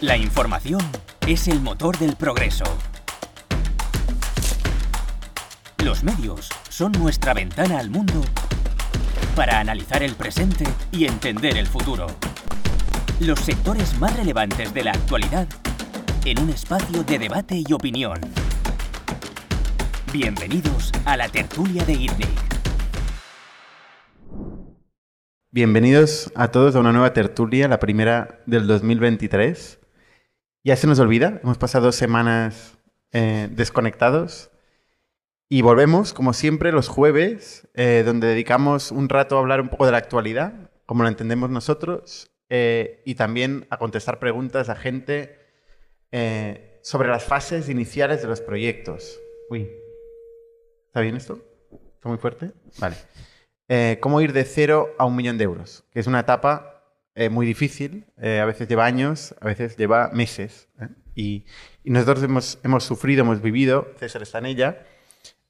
La información es el motor del progreso. Los medios son nuestra ventana al mundo para analizar el presente y entender el futuro. Los sectores más relevantes de la actualidad en un espacio de debate y opinión. Bienvenidos a la tertulia de ITNIC. Bienvenidos a todos a una nueva tertulia, la primera del 2023. Ya se nos olvida, hemos pasado semanas eh, desconectados y volvemos, como siempre, los jueves, eh, donde dedicamos un rato a hablar un poco de la actualidad, como lo entendemos nosotros, eh, y también a contestar preguntas a gente sobre las fases iniciales de los proyectos. Uy, ¿está bien esto? ¿Está muy fuerte? Vale. cómo ir de cero a un millón de euros, que es una etapa eh, muy difícil, eh, a veces lleva años, a veces lleva meses. ¿eh? Y, nosotros hemos, hemos, sufrido, hemos vivido, César está en ella,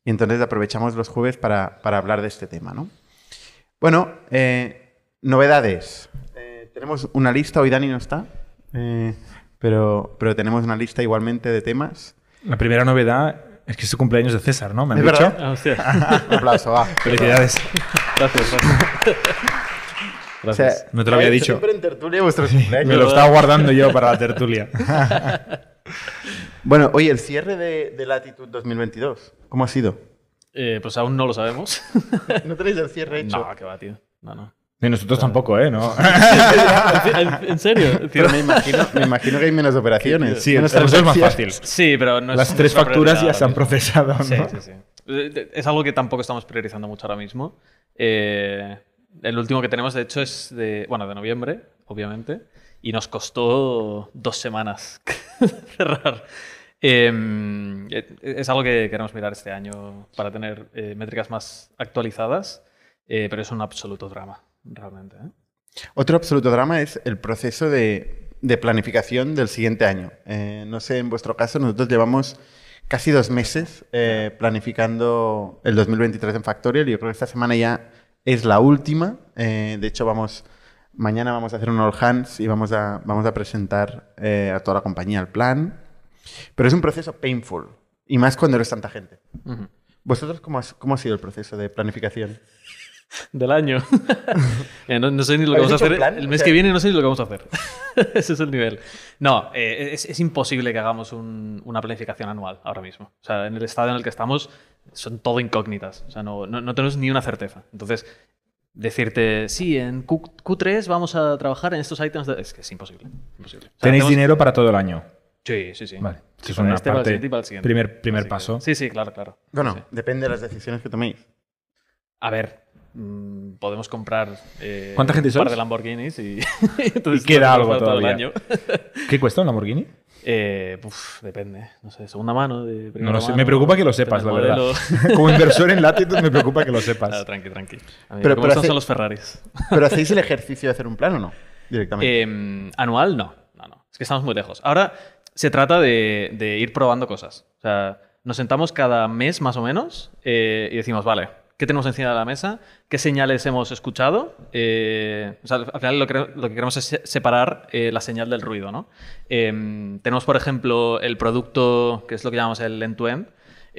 y entonces aprovechamos los jueves para, para hablar de este tema. ¿no? Bueno, novedades. tenemos una lista, hoy Dani no está, pero, pero tenemos una lista igualmente de temas. La primera novedad es que es el cumpleaños de César, ¿no? ¿Me han dicho? Ah, Un aplauso, va. Felicidades. gracias. No te lo había dicho. Siempre en tertulia vuestros Me lo estaba guardando yo para la tertulia. bueno, oye, el cierre de, de Latitud 2022, ¿cómo ha sido? Eh, pues aún no lo sabemos. ¿No tenéis el cierre hecho? No, que va, tío. No, no. Ni nosotros tampoco, ¿eh? ¿No? ¿En serio? me, imagino, me imagino que hay menos operaciones. Sí, eso es más fácil. Sí, pero no Las tres facturas ya se han procesado, ¿no? Sí, sí, sí. Es algo que tampoco estamos priorizando mucho ahora mismo. Eh, el último que tenemos, de hecho, es de, bueno, de noviembre, obviamente, y nos costó dos semanas cerrar. Em, e, es algo que queremos mirar este año para tener eh, métricas más actualizadas, eh, pero es un absoluto drama, realmente. ¿eh? Otro absoluto drama es el proceso de, de planificación del siguiente año. no sé, en vuestro caso, nosotros llevamos casi dos meses planificando el 2023 en Factorial y yo creo que esta semana ya es la última. Eh, de hecho, vamos, mañana vamos a hacer un all hands y vamos a, vamos a presentar eh, a toda la compañía el plan. Pero es un proceso painful. Y más cuando eres tanta gente. ¿Vosotros cómo, cómo ha sido el proceso de planificación? Del año. Eh, no, sé ni lo que vamos a hacer. El mes que viene no sé ni lo que vamos a hacer. Ese es el nivel. No, es, es, imposible que hagamos una planificación anual ahora mismo. O sea, en el estado en el que estamos, son todo incógnitas. O sea, no, no, tenemos ni una certeza. Entonces, decirte, sí, en Q, 3 vamos a trabajar en estos ítems, es que es imposible. ¿Tenéis dinero para todo el año? Sí, sí, sí. Vale. es una este parte, primer, primer paso. Sí, sí, claro, claro. Bueno, depende de las decisiones que toméis. A ver, mm, podemos comprar eh, ¿Cuánta gente un par de Lamborghinis y, y queda algo todo El año. ¿Qué cuesta un Lamborghini? Eh, depende, no sé, segunda mano. De no lo sé. me preocupa que lo sepas, la verdad. Como inversor en Latitude me preocupa que lo sepas. tranqui, tranqui. pero, pero son los Ferraris. ¿Pero hacéis el ejercicio de hacer un plan o no? Directamente. Em, anual, no. no. No, Es que estamos muy lejos. Ahora se trata de, ir probando cosas. O sea, nos sentamos cada mes más o menos eh, y decimos, vale, ¿Qué tenemos encima de la mesa? ¿Qué señales hemos escuchado? Eh, al final lo que, queremos es separar eh, la señal del ruido. ¿no? Em, tenemos, por ejemplo, el producto, que es lo que llamamos el end-to-end,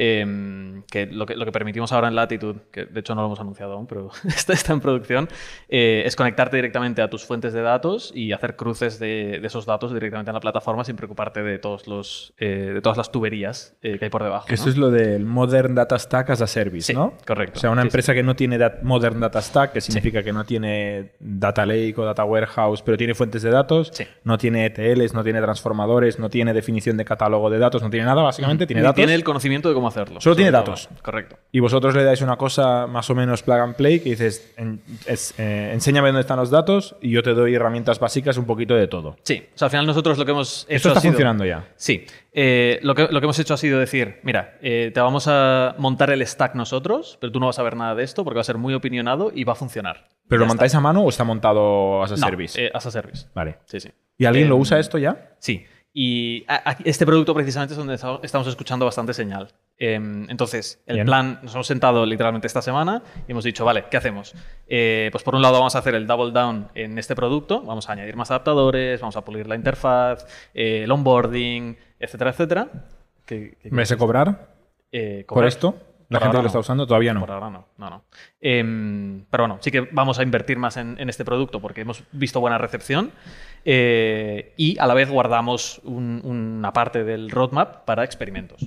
Em, que, lo que, lo que permitimos ahora en Latitude, que de hecho no lo hemos anunciado aún, pero está, está en producción, eh, es conectarte directamente a tus fuentes de datos y hacer cruces de, de, esos datos directamente en la plataforma sin preocuparte de, todos los, eh, de todas las tuberías eh, que hay por debajo. Eso es lo del Modern Data Stack as a Service, ¿no? Correcto. O sea, una empresa que no tiene Modern Data Stack, que significa que no tiene Data Lake o Data Warehouse, pero tiene fuentes de datos, no tiene ETLs, no tiene transformadores, no tiene definición de catálogo de datos, no tiene nada, básicamente tiene datos. Tiene el conocimiento de cómo hacerlo. Solo tiene datos. Correcto. Y vosotros le dais una cosa más o menos plug and play que dices, eh, enséñame dónde están los datos y yo te doy herramientas básicas, un poquito de todo. Sí. O sea, al final nosotros lo que hemos hecho. Esto está funcionando ya. Sí. Eh, lo, que, lo, que, hemos hecho ha sido decir, mira, eh, te vamos a montar el stack nosotros, pero tú no vas a ver nada de esto porque va a ser muy opinionado y va a funcionar. ¿Pero lo montáis a mano o está montado as a service? as a service. Vale. Sí, sí. ¿Y alguien lo usa esto ya? Sí. Y a- a- este producto precisamente es donde esta- estamos escuchando bastante señal. Em, entonces, el Bien. plan, nos hemos sentado literalmente esta semana y hemos dicho, vale, ¿qué hacemos? Eh, pues por un lado vamos a hacer el double down en este producto, vamos a añadir más adaptadores, vamos a pulir la interfaz, eh, el onboarding, etcétera, etcétera. ¿Qué- qué- ¿Me a cobrar eh, por cobrar? esto? ¿La Por gente ahora lo está no. usando? Todavía no. Por ahora no, no, no. Em, pero bueno, sí que vamos a invertir más en, en este producto porque hemos visto buena recepción eh, y a la vez guardamos un- una parte del roadmap para experimentos.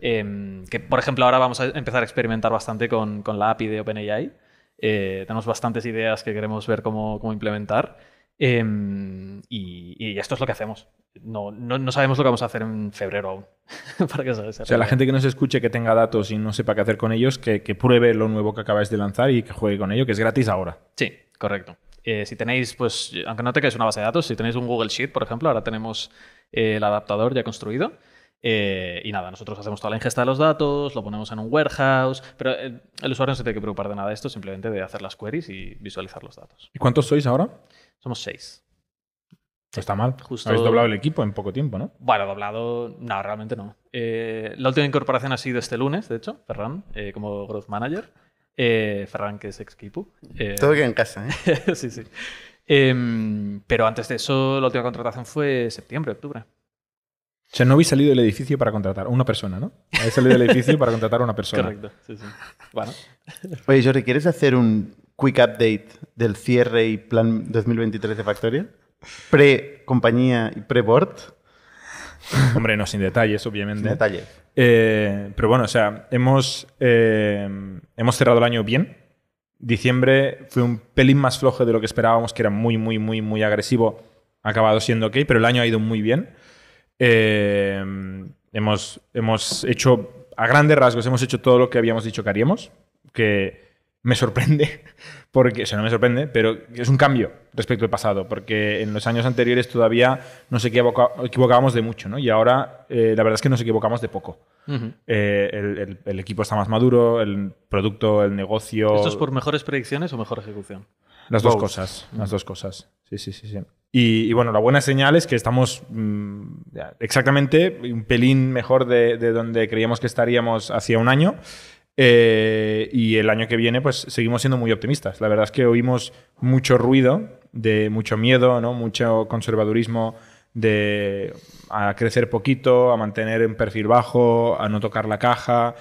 Em, que, por ejemplo, ahora vamos a empezar a experimentar bastante con, con la API de OpenAI. Eh, tenemos bastantes ideas que queremos ver cómo, cómo implementar. Em, y, y esto es lo que hacemos. No, no, no sabemos lo que vamos a hacer en febrero aún. para que se- se O sea, la gente que no se escuche, que tenga datos y no sepa qué hacer con ellos, que, que pruebe lo nuevo que acabáis de lanzar y que juegue con ello, que es gratis ahora. Sí, correcto. Eh, si tenéis, pues, aunque no tengáis una base de datos, si tenéis un Google Sheet, por ejemplo, ahora tenemos eh, el adaptador ya construido. Eh, y nada, nosotros hacemos toda la ingesta de los datos, lo ponemos en un warehouse, pero el usuario no se tiene que preocupar de nada de esto, simplemente de hacer las queries y visualizar los datos. ¿Y cuántos sois ahora? Somos seis. No está mal. Justo- Habéis doblado el equipo en poco tiempo, ¿no? Bueno, doblado, no, realmente no. Eh, la última incorporación ha sido este lunes, de hecho, Ferran, eh, como Growth Manager. Eh, Ferran, que es ex Kipu. Eh, Todo queda en casa, ¿eh? sí, sí. Em, pero antes de eso, la última contratación fue septiembre, octubre. O sea, no habéis salido del edificio para contratar a una persona, ¿no? Habéis salido del edificio para contratar a una persona. Correcto, sí, sí. Bueno, Oye, Jordi, ¿quieres hacer un quick update del cierre y plan 2023 de Factorial? Pre-compañía y pre-board. Hombre, no sin detalles, obviamente. Sin detalles. Eh, pero bueno, o sea, hemos, eh, hemos cerrado el año bien. Diciembre fue un pelín más flojo de lo que esperábamos, que era muy, muy, muy, muy agresivo. Ha acabado siendo ok, pero el año ha ido muy bien. Eh, hemos, hemos hecho, a grandes rasgos, hemos hecho todo lo que habíamos dicho que haríamos, que me sorprende, porque, o sea, no me sorprende, pero es un cambio respecto al pasado, porque en los años anteriores todavía nos equivocábamos de mucho, ¿no? Y ahora eh, la verdad es que nos equivocamos de poco. Eh, el, el- el equipo está más maduro, el producto, el negocio. ¿esto es por mejores predicciones o mejor ejecución? Las dos cosas, las dos cosas. Sí, sí, sí. sí. Y, y bueno, la buena señal es que estamos mm, exactamente un pelín mejor de, de donde creíamos que estaríamos hacía un año. Eh, y el año que viene, pues seguimos siendo muy optimistas. La verdad es que oímos mucho ruido, de mucho miedo, ¿no? mucho conservadurismo de a crecer poquito, a mantener un perfil bajo, a no tocar la caja.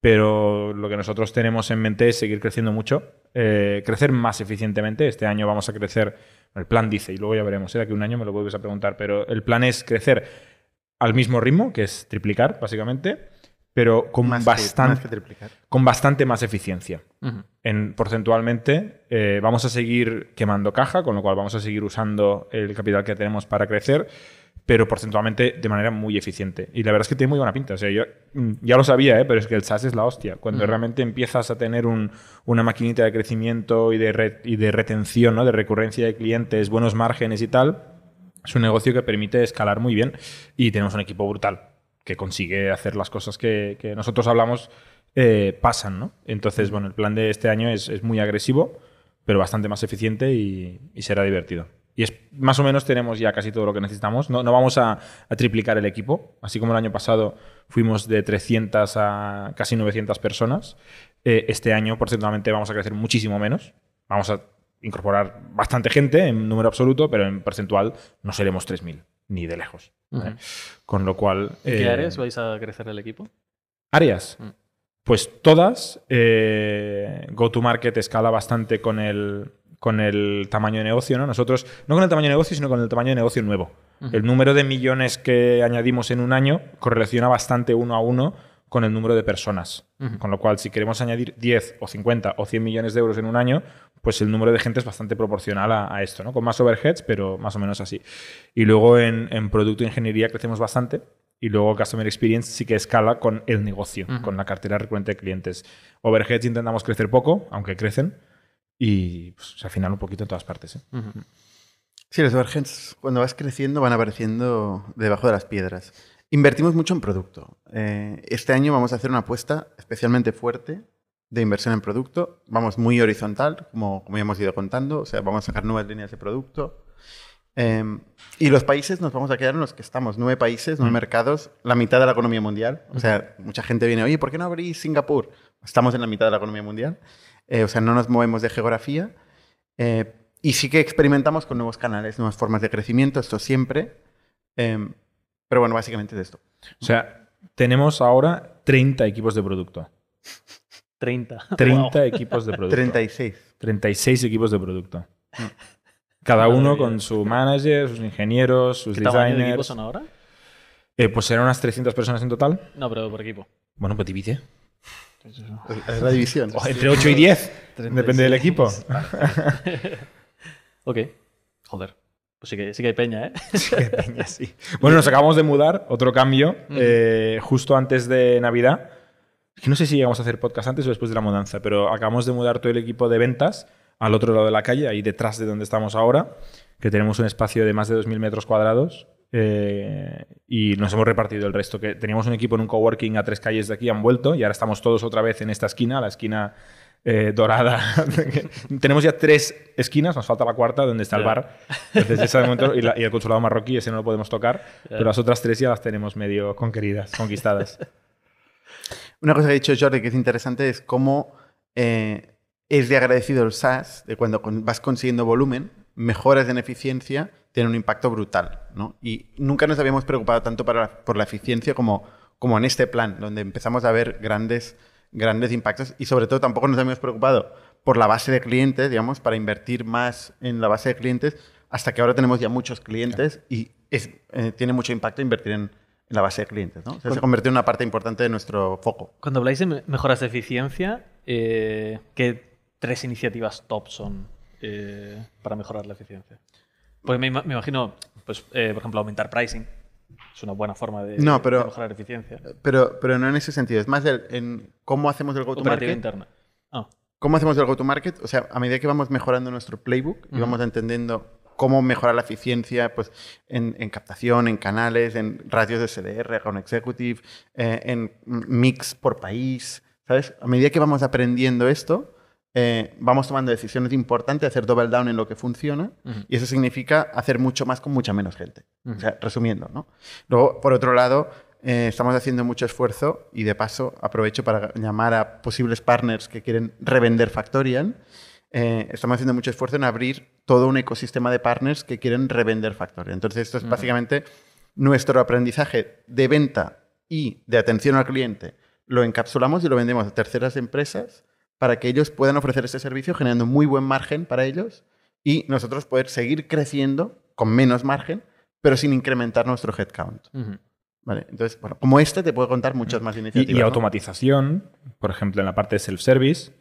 Pero lo que nosotros tenemos en mente es seguir creciendo mucho, eh, crecer más eficientemente. Este año vamos a crecer, el plan dice, y luego ya veremos, ¿eh? de aquí a un año me lo vuelves a preguntar, pero el plan es crecer al mismo ritmo, que es triplicar, básicamente, pero con, Más que- bastante, más que triplicar. con bastante más eficiencia. En, porcentualmente eh, vamos a seguir quemando caja, con lo cual vamos a seguir usando el capital que tenemos para crecer, pero porcentualmente de manera muy eficiente. Y la verdad es que tiene muy buena pinta. O sea, yo mm, ya lo sabía, ¿eh? pero es que el SaaS es la hostia. Cuando realmente empiezas a tener un- una maquinita de crecimiento y de, re- y de retención, ¿no? de recurrencia de clientes, buenos márgenes y tal, es un negocio que permite escalar muy bien y tenemos un equipo brutal que consigue hacer las cosas que, que nosotros hablamos eh, pasan, ¿no? Entonces, bueno, el plan de este año es, es muy agresivo, pero bastante más eficiente y, y será divertido. Y es, más o menos tenemos ya casi todo lo que necesitamos. No, no vamos a, a triplicar el equipo. Así como el año pasado fuimos de 300 a casi 900 personas, eh, este año porcentualmente vamos a crecer muchísimo menos. Vamos a incorporar bastante gente en número absoluto, pero en porcentual no seremos 3.000, ni de lejos. Con lo cual... ¿En ¿Qué eh, áreas vais a crecer el equipo? Áreas. Mm. Pues todas. eh, Go-to-market escala bastante con el, con el tamaño de negocio, ¿no? Nosotros, no con el tamaño de negocio, sino con el tamaño de negocio nuevo. El número de millones que añadimos en un año correlaciona bastante uno a uno con el número de personas. Con lo cual, si queremos añadir 10 o 50 o 100 millones de euros en un año, pues el número de gente es bastante proporcional a, a esto, ¿no? Con más overheads, pero más o menos así. Y luego en, en producto e ingeniería crecemos bastante. Y luego Customer Experience sí que escala con el negocio, con la cartera recurrente de clientes. Overheads intentamos crecer poco, aunque crecen. Y pues, al final un poquito en todas partes. ¿eh? Sí, los overheads cuando vas creciendo van apareciendo debajo de las piedras. Invertimos mucho en producto. Eh, este año vamos a hacer una apuesta especialmente fuerte de inversión en producto. Vamos muy horizontal, como, como ya hemos ido contando. O sea, vamos a sacar nuevas líneas de producto. Em, y los países nos vamos a quedar en los que estamos. Nueve países, nueve mercados, la mitad de la economía mundial. O sea, mucha gente viene, oye, ¿por qué no abrís Singapur? Estamos en la mitad de la economía mundial. Eh, o sea, no nos movemos de geografía. Eh, y sí que experimentamos con nuevos canales, nuevas formas de crecimiento, esto siempre. Em, pero bueno, básicamente es esto. O sea, tenemos ahora 30 equipos de producto. 30. 30 equipos de producto. 36. 36 equipos de producto. Cada Madre uno con su manager, sus ingenieros, sus ¿Qué tamaño de equipos designers. son ahora? Eh, pues serán unas 300 personas en total. No, pero por equipo. Bueno, pues divide. Es la división. O entre 8 y 10. Depende del equipo. ok. Joder. Pues sí que, sí que hay peña, ¿eh? Qué peña, sí. Bueno, nos acabamos de mudar, otro cambio, eh, justo antes de Navidad. Que no sé si llegamos a hacer podcast antes o después de la mudanza, pero acabamos de mudar todo el equipo de ventas al otro lado de la calle, ahí detrás de donde estamos ahora, que tenemos un espacio de más de 2.000 metros cuadrados. eh, y nos hemos repartido el resto. Que teníamos un equipo en un coworking a tres calles de aquí, han vuelto y ahora estamos todos otra vez en esta esquina, la esquina eh, dorada. Tenemos ya tres esquinas, nos falta la cuarta, donde está el bar. Desde ese momento, y, la- y el consulado marroquí, ese no lo podemos tocar, pero las otras tres ya las tenemos medio conqueridas, conquistadas. Una cosa que ha dicho Jordi que es interesante es cómo eh, es de agradecido el SaaS, de cuando vas consiguiendo volumen, mejoras en eficiencia, tiene un impacto brutal. ¿no? Y nunca nos habíamos preocupado tanto por la eficiencia como, como en este plan, donde empezamos a ver grandes, grandes impactos y sobre todo tampoco nos habíamos preocupado por la base de clientes, digamos, para invertir más en la base de clientes, hasta que ahora tenemos ya muchos clientes y eh, tiene mucho impacto invertir en, en la base de clientes. ¿no? O sea, se convirtió en una parte importante de nuestro foco. Cuando habláis de me- mejoras de eficiencia, eh, ¿qué tres iniciativas top son eh, para mejorar la eficiencia? Pues me, ima- me imagino, pues, eh, por ejemplo, aumentar pricing. Es una buena forma de, No, pero- de mejorar eficiencia. Pero, pero no en ese sentido, es más del- en cómo hacemos el go-to-market. interna. Ah, ¿Cómo hacemos el go-to-market? O sea, a medida que vamos mejorando nuestro playbook y vamos entendiendo cómo mejorar la eficiencia pues, en, en captación, en canales, en ratios de SDR, con executive, eh, en mix por país, ¿sabes? A medida que vamos aprendiendo esto, eh, vamos tomando decisiones importantes, hacer double down en lo que funciona Ujú. y eso significa hacer mucho más con mucha menos gente. Ujú. O sea, resumiendo, ¿no? Luego, por otro lado, eh, estamos haciendo mucho esfuerzo y de paso aprovecho para llamar a posibles partners que quieren revender Factorial. Eh, estamos haciendo mucho esfuerzo en abrir todo un ecosistema de partners que quieren revender Factorial. Entonces, esto es básicamente nuestro aprendizaje de venta y de atención al cliente. Lo encapsulamos y lo vendemos a terceras empresas para que ellos puedan ofrecer ese servicio generando muy buen margen para ellos y nosotros poder seguir creciendo con menos margen, pero sin incrementar nuestro headcount. Vale, entonces, bueno, como este te puedo contar muchas más iniciativas. y automatización, por ejemplo, en la parte de self-service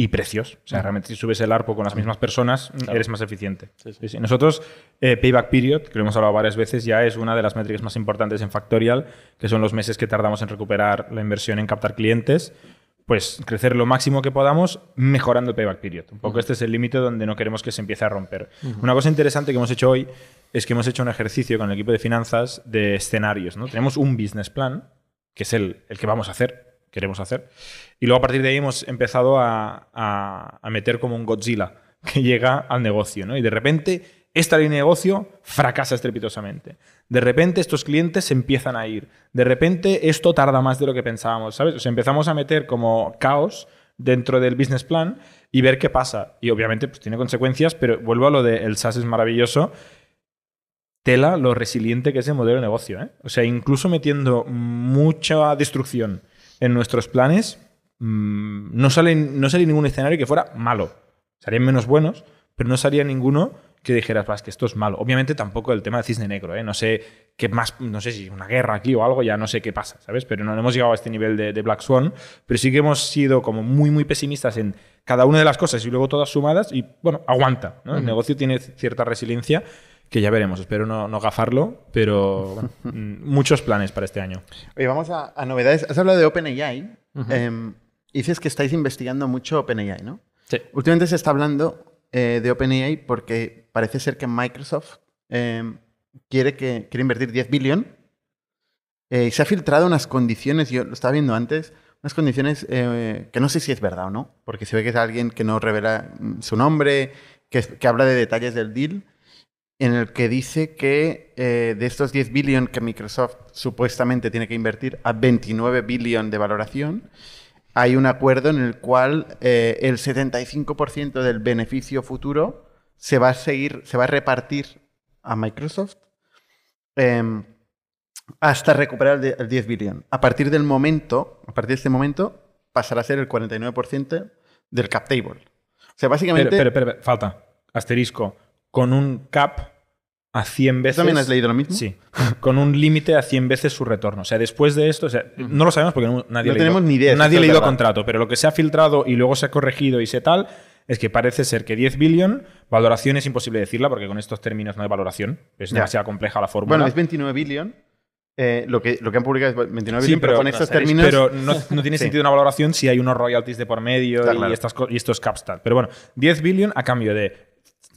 y precios. O sea, realmente si subes el ARPO con las mismas personas, Claro. eres más eficiente. Sí, sí. Sí, sí. Nosotros, eh, Payback Period, que lo hemos hablado varias veces, ya es una de las métricas más importantes en Factorial, que son los meses que tardamos en recuperar la inversión en captar clientes. Pues crecer lo máximo que podamos mejorando el payback period. Un poco este es el límite donde no queremos que se empiece a romper. Una cosa interesante que hemos hecho hoy es que hemos hecho un ejercicio con el equipo de finanzas de escenarios. ¿no? Tenemos un business plan, que es el, el que vamos a hacer, queremos hacer. Y luego a partir de ahí hemos empezado a, a- meter como un Godzilla que llega al negocio. ¿no? Y de repente esta línea de negocio fracasa estrepitosamente. De repente estos clientes se empiezan a ir. De repente esto tarda más de lo que pensábamos. ¿sabes? O empezamos a meter como caos dentro del business plan y ver qué pasa. Y obviamente pues, tiene consecuencias, pero vuelvo a lo de el SaaS es maravilloso tela lo resiliente que es el modelo de negocio. ¿eh? O sea, incluso metiendo mucha destrucción en nuestros planes, mm, no, sale, no sale ningún escenario que fuera malo. Salían menos buenos, pero no salía ninguno que dijeras, "Va, es que esto es malo. Obviamente tampoco el tema del cisne negro, ¿eh? No sé qué más, no sé si una guerra aquí o algo, ya no sé qué pasa, ¿sabes? Pero no hemos llegado a este nivel de, de Black Swan, pero sí que hemos sido como muy, muy pesimistas en cada una de las cosas y luego todas sumadas y, bueno, aguanta, ¿no? El negocio tiene cierta resiliencia que ya veremos. Espero no, no gafarlo, pero bueno, mm, muchos planes para este año. Oye, vamos a, a novedades. Has hablado de OpenAI. Em, dices que estáis investigando mucho OpenAI, ¿no? Sí. Últimamente se está hablando eh, de OpenAI porque parece ser que Microsoft em, quiere, que, quiere invertir 10 billón eh, y se ha filtrado unas condiciones, yo lo estaba viendo antes, unas condiciones eh, que no sé si es verdad o no, porque se ve que es alguien que no revela mm, su nombre, que, que habla de detalles del deal. En el que dice que eh, de estos 10 billion que Microsoft supuestamente tiene que invertir a 29 billion de valoración, hay un acuerdo en el cual eh, el 75% del beneficio futuro se va a seguir, se va a repartir a Microsoft em, hasta recuperar el, de- el 10 billion. A partir del momento, a partir de este momento, pasará a ser el 49% del cap table. O sea, básicamente... Pero, pero, pero, falta. Asterisco. Con un cap a 100 veces. ¿Tú también has leído lo mismo? Sí. Con un límite a 100 veces su retorno. O sea, después de esto, o sea, no lo sabemos porque no- nadie No ha leído, tenemos ni idea Nadie ha leído contrato, pero lo que se ha filtrado y luego se ha corregido y se tal es que parece ser que 10 billion, valoración es imposible decirla porque con estos términos no hay valoración. Es Ya. demasiado compleja la fórmula. Bueno, es 29 billion. eh, lo, que, lo que han publicado es 29 Sí, billion, pero, pero- con estos términos... Pero no, no tiene Sí. sentido una valoración si hay unos royalties de por medio y, claro. estas, y estos caps tal. Pero bueno, 10 billion a cambio de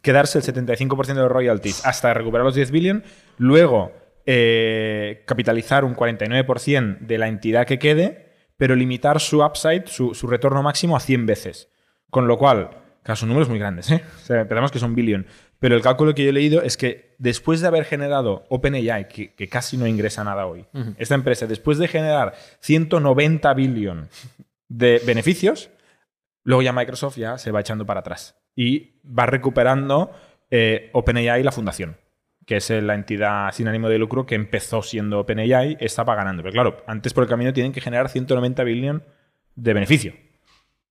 quedarse el 75% de los royalties hasta recuperar los 10 billion, luego eh, capitalizar un 49% de la entidad que quede, pero limitar su upside, su, su retorno máximo a 100 veces. Con lo cual, claro, son números muy grandes, ¿eh? O sea, pensamos que son billion. Pero el cálculo que yo he leído es que después de haber generado OpenAI, que, que casi no ingresa nada hoy, esta empresa, después de generar 190 billion de beneficios, luego ya Microsoft ya se va echando para atrás y va recuperando eh, OpenAI la fundación, que es eh, la entidad sin ánimo de lucro que empezó siendo OpenAI, esta va ganando. Pero claro, antes por el camino tienen que generar 190 billion de beneficio,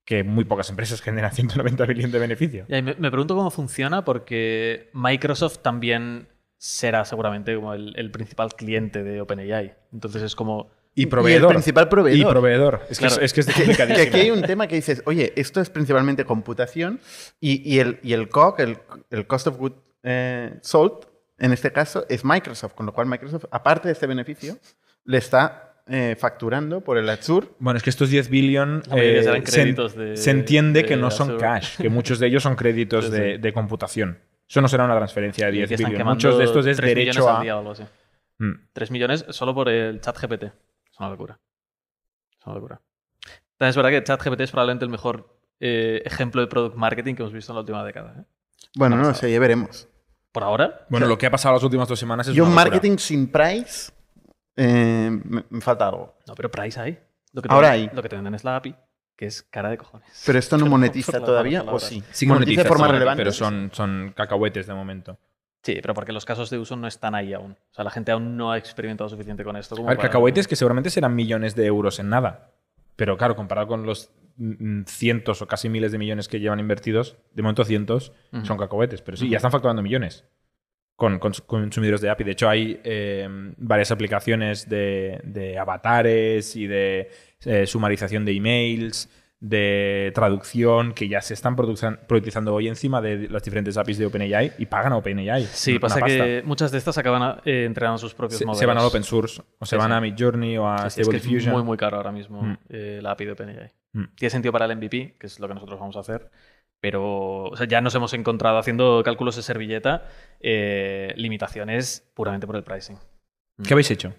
que muy pocas empresas generan 190 billion de beneficio. Y me, pregunto cómo funciona porque Microsoft también será seguramente como el principal cliente de OpenAI. Entonces es como... Y Y proveedor. el principal proveedor. Y proveedor. Es que, Claro. es, es que es Que complicadísimo. aquí hay un tema que dices, oye, esto es principalmente computación y, y el, y el COG, el, el Cost of Good eh, Sold, en este caso, es Microsoft, con lo cual Microsoft, aparte de este beneficio, le está eh, facturando por el Azure. Bueno, es que estos 10 billion eh, serán se, créditos de- se entiende de que no son Azure. cash, que muchos de ellos son créditos Sí, de, sí. de computación. Eso no será una transferencia de que 10 están billion. Muchos de estos es 3 derecho millones a... al día o algo así. Mm. 3 millones solo por el chat GPT. Es una locura. Es una locura. También es verdad que chat GPT es probablemente el mejor eh, ejemplo de product marketing que hemos visto en la última década. ¿eh? Bueno, no pasada. sé, ya veremos. Por ahora, Bueno, lo que ha pasado las últimas dos semanas es Yo una marketing sin price, eh, me, me falta algo. no, pero price hay. Lo que te Ahora venden- hay. Lo que te venden es la API, que es cara de cojones. Pero esto no monetiza todavía, ¿o sí? Sí, monetiza de forma relevante. Pero son, son cacahuetes de momento. Sí, pero porque los casos de uso no están ahí aún. O sea, la gente aún no ha experimentado suficiente con esto. Como A ver, para- cacahuetes que seguramente serán millones de euros en nada. Pero claro, comparado con los mm, cientos o casi miles de millones que llevan invertidos, de momento cientos, son cacahuetes. Pero sí, ya están facturando millones con, con consumidores de API. De hecho, hay eh, varias aplicaciones de, de avatares y de eh, sumarización de emails, de traducción, que ya se están productizando hoy encima de las diferentes APIs de OpenAI y pagan a OpenAI. Sí, pasa que muchas de estas acaban eh, entregando sus propios se, modelos. se van al open source o se Sí, van sí. a Midjourney o a Sí, es Stable es Diffusion. muy, muy caro ahora mismo Mm. eh, la API de OpenAI. Mm. Tiene sentido para el MVP, que es lo que nosotros vamos a hacer, pero o sea, ya nos hemos encontrado haciendo cálculos de servilleta eh, limitaciones puramente por el pricing. ¿Qué habéis hecho?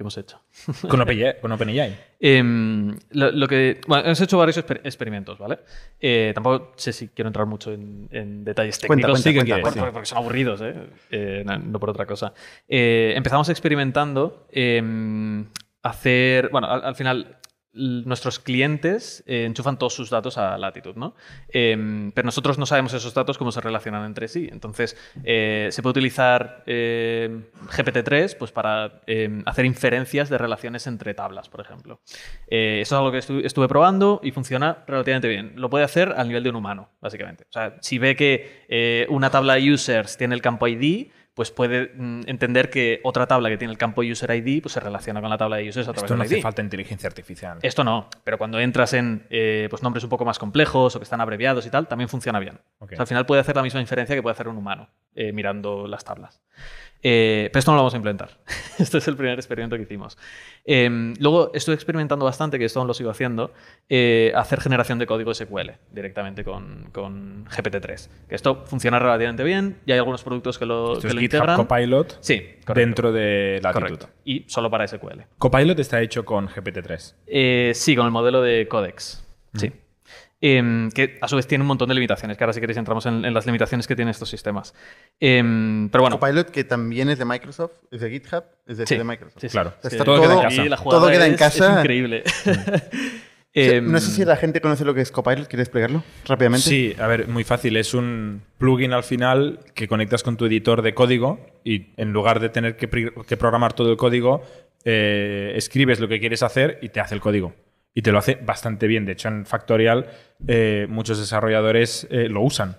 ¿Qué hemos hecho? Con OpenAI. Con OpenAI. Em, lo, lo que, bueno, hemos hecho varios exper- experimentos, ¿vale? Eh, tampoco sé si quiero entrar mucho en, en detalles técnicos. cuenta, Sí que cuenta, sí. porque son aburridos, ¿eh? Eh, no, no por otra cosa. Eh, empezamos experimentando em, hacer, bueno, al, al final nuestros clientes eh, enchufan todos sus datos a Latitude, ¿no? Em, pero nosotros no sabemos esos datos cómo se relacionan entre sí. Entonces, eh, se puede utilizar em, GPT-3 pues, para em, hacer inferencias de relaciones entre tablas, por ejemplo. Eh, eso es algo que estu- estuve probando y funciona relativamente bien. Lo puede hacer al nivel de un humano, básicamente. O sea, si ve que una tabla de users tiene el campo ID, pues puede mm, entender que otra tabla que tiene el campo user ID pues se relaciona con la tabla de users a través Esto no del hace falta inteligencia artificial. Esto no, pero cuando entras en eh, pues nombres un poco más complejos o que están abreviados y tal, también funciona bien. Ok. O sea, al final puede hacer la misma inferencia que puede hacer un humano eh, mirando las tablas. Eh, pero esto no lo vamos a implementar. este es el primer experimento que hicimos. Eh, luego estuve experimentando bastante, que esto aún lo sigo haciendo, eh, hacer generación de código SQL directamente con, con GPT-3. Que esto funciona relativamente bien y hay algunos productos que lo, Esto que es lo integran. Copilot Sí, correcto. dentro de Latitude. Correcto. Y solo para SQL. Copilot está hecho con GPT-3. Eh, sí, con el modelo de Codex. Sí. Em, que a su vez tiene un montón de limitaciones, que ahora si queréis entramos en, en las limitaciones que tienen estos sistemas. Em, pero bueno, Copilot, que también es de Microsoft, es de GitHub, es de, Sí. de Microsoft. sí, sí. Claro. O sea, Sí, está todo todo, queda en casa. todo queda en casa. Es increíble. Em, no sé si la gente conoce lo que es Copilot, ¿quieres explicarlo rápidamente? Sí, a ver, muy fácil. Es un plugin al final que conectas con tu editor de código y en lugar de tener que programar todo el código, eh, escribes lo que quieres hacer y te hace el código. Y te lo hace bastante bien. De hecho, en Factorial eh, muchos desarrolladores eh, lo usan.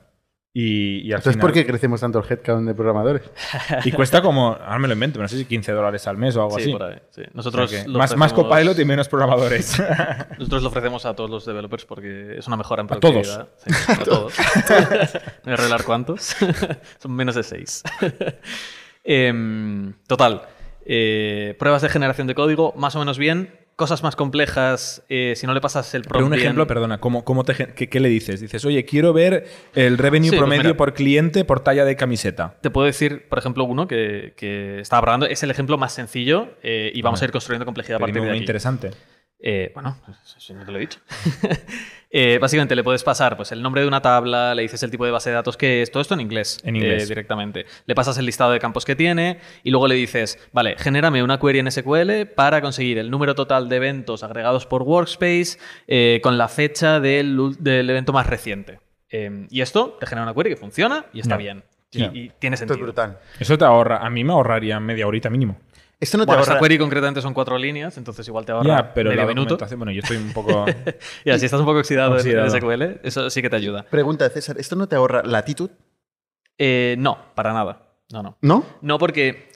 Y, y al Entonces, final... ¿por qué crecemos tanto el headcount de programadores? Y cuesta como, ahora me lo invento, pero no sé si 15 dólares al mes o algo sí, así. por ahí, sí. O sea Nosotros, lo más, más Copilot y menos programadores. Nosotros lo ofrecemos a todos los developers porque es una mejora en ¿A todos? productividad. Sí, a todos. Voy a revelar cuántos. Son menos de seis. Em, total. eh, pruebas de generación de código, más o menos bien. Cosas más complejas, eh, si no le pasas el Pero prompt un bien- ejemplo, perdona, ¿cómo, cómo te, qué, qué le dices? Dices, oye, quiero ver el revenue Sí, pues promedio mira. por cliente por talla de camiseta. Te puedo decir, por ejemplo, uno que, que estaba hablando. Es el ejemplo más sencillo eh, y vamos a ir construyendo complejidad a Pero partir de aquí. interesante. Eh, bueno, si no te lo he dicho. Eh, básicamente le puedes pasar pues, el nombre de una tabla, le dices el tipo de base de datos que es, todo esto en inglés, En inglés. eh, directamente. Le pasas el listado de campos que tiene y luego le dices, vale, genérame una query en SQL para conseguir el número total de eventos agregados por Workspace eh, con la fecha del, evento más reciente. Eh, y esto te genera una query que funciona y está bien. Y, tiene Esto sentido. es brutal. Eso te ahorra, a mí me ahorraría media horita mínimo. Esto no te Bueno, ahorra... query concretamente son cuatro líneas, entonces igual te ahorra Ya, pero medio la minuto. bueno, yo estoy un poco... Ya, si estás un poco oxidado, en- Oxidado. en SQL, eso sí que te ayuda. Pregunta, César, ¿esto no te ahorra latitud? Eh, no, para nada. No, no. ¿No? No, porque